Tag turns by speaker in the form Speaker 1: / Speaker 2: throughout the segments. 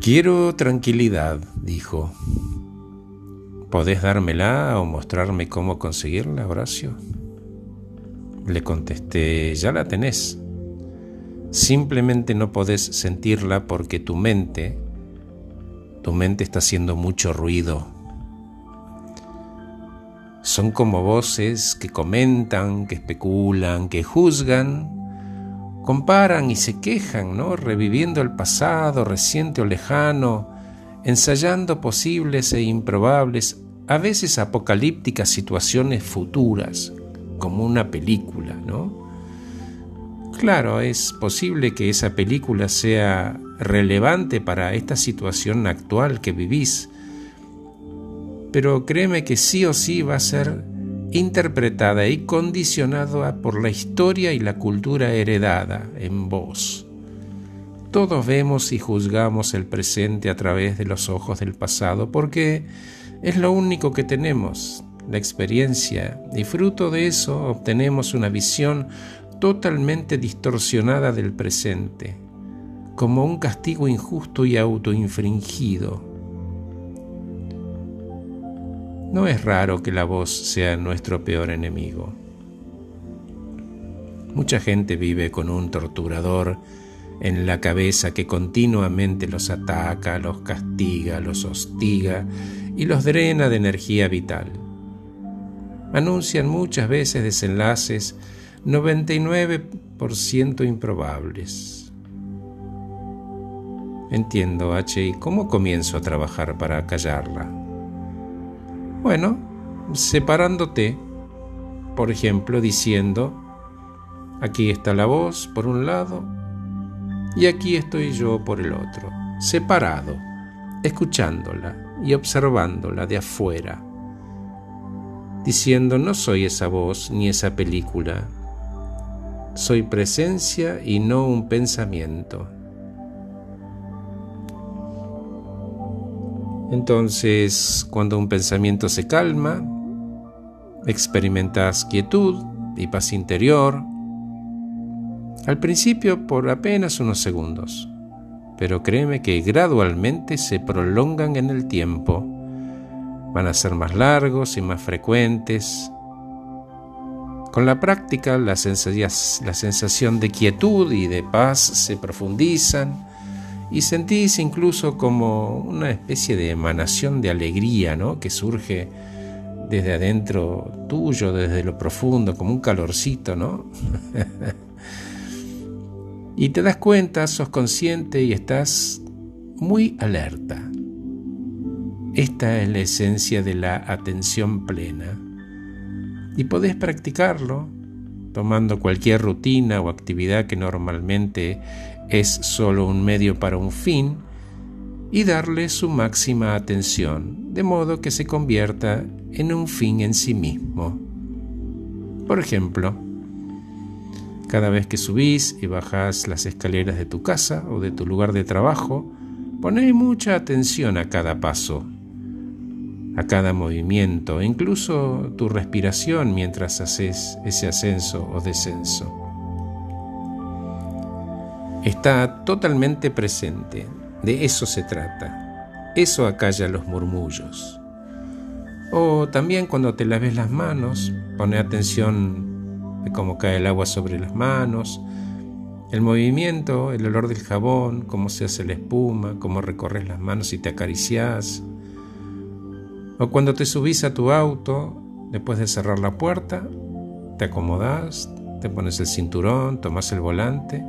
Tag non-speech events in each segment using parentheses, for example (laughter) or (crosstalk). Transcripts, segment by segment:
Speaker 1: Quiero tranquilidad, dijo. ¿Podés dármela o mostrarme cómo conseguirla, Horacio? Le contesté, ya la tenés. Simplemente no podés sentirla porque tu mente, tu mente está haciendo mucho ruido. Son como voces que comentan, que especulan, que juzgan, comparan y se quejan, ¿no? Reviviendo el pasado reciente o lejano, ensayando posibles e improbables, a veces apocalípticas situaciones futuras, como una película, ¿no? Claro, es posible que esa película sea relevante para esta situación actual que vivís, pero créeme que sí o sí va a ser interpretada y condicionada por la historia y la cultura heredada en vos. Todos vemos y juzgamos el presente a través de los ojos del pasado porque es lo único que tenemos, la experiencia, y fruto de eso obtenemos una visión totalmente distorsionada del presente, como un castigo injusto y autoinfringido. No es raro que la voz sea nuestro peor enemigo. Mucha gente vive con un torturador en la cabeza que continuamente los ataca, los castiga, los hostiga y los drena de energía vital. Anuncian muchas veces desenlaces 99% improbables. Entiendo, H, ¿y cómo comienzo a trabajar para callarla? Bueno, separándote, por ejemplo, diciendo, aquí está la voz por un lado y aquí estoy yo por el otro, separado, escuchándola y observándola de afuera, diciendo no soy esa voz ni esa película, soy presencia y no un pensamiento. Entonces, cuando un pensamiento se calma, experimentas quietud y paz interior, al principio por apenas unos segundos, pero créeme que gradualmente se prolongan en el tiempo. Van a ser más largos y más frecuentes. Con la práctica, la, sensación de quietud y de paz se profundizan y sentís incluso como una especie de emanación de alegría ¿no? que surge desde adentro tuyo, desde lo profundo, como un calorcito, ¿no? (laughs) Y te das cuenta, sos consciente y estás muy alerta. Esta es la esencia de la atención plena. Y podés practicarlo tomando cualquier rutina o actividad que normalmente es solo un medio para un fin y darle su máxima atención, de modo que se convierta en un fin en sí mismo. Por ejemplo, cada vez que subís y bajás las escaleras de tu casa o de tu lugar de trabajo, poné mucha atención a cada paso, a cada movimiento, e incluso tu respiración mientras haces ese ascenso o descenso. Está totalmente presente, de eso se trata. Eso acalla los murmullos. O también cuando te laves las manos, pone atención de cómo cae el agua sobre las manos, el movimiento, el olor del jabón, cómo se hace la espuma, cómo recorres las manos y te acaricias. O cuando te subís a tu auto, después de cerrar la puerta, te acomodas, te pones el cinturón, tomas el volante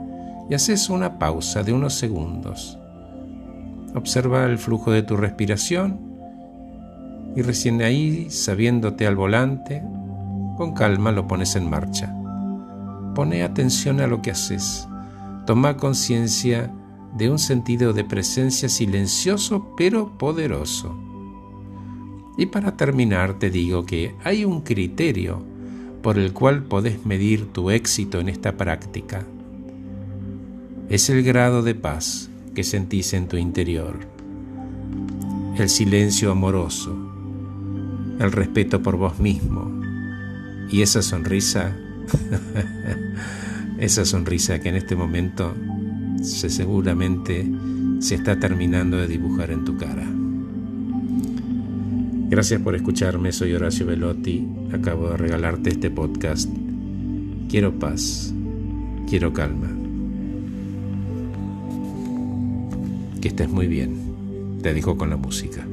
Speaker 1: y haces una pausa de unos segundos. Observa el flujo de tu respiración y recién ahí, sabiéndote al volante, con calma lo pones en marcha. Pone atención a lo que haces. Toma conciencia de un sentido de presencia silencioso pero poderoso. Y para terminar te digo que hay un criterio por el cual podés medir tu éxito en esta práctica. Es el grado de paz que sentís en tu interior, el silencio amoroso, el respeto por vos mismo, y esa sonrisa, (laughs) esa sonrisa que en este momento se seguramente se está terminando de dibujar en tu cara. Gracias por escucharme, soy Horacio Velotti, acabo de regalarte este podcast. Quiero paz, quiero calma. Que estés muy bien, te dejo con la música.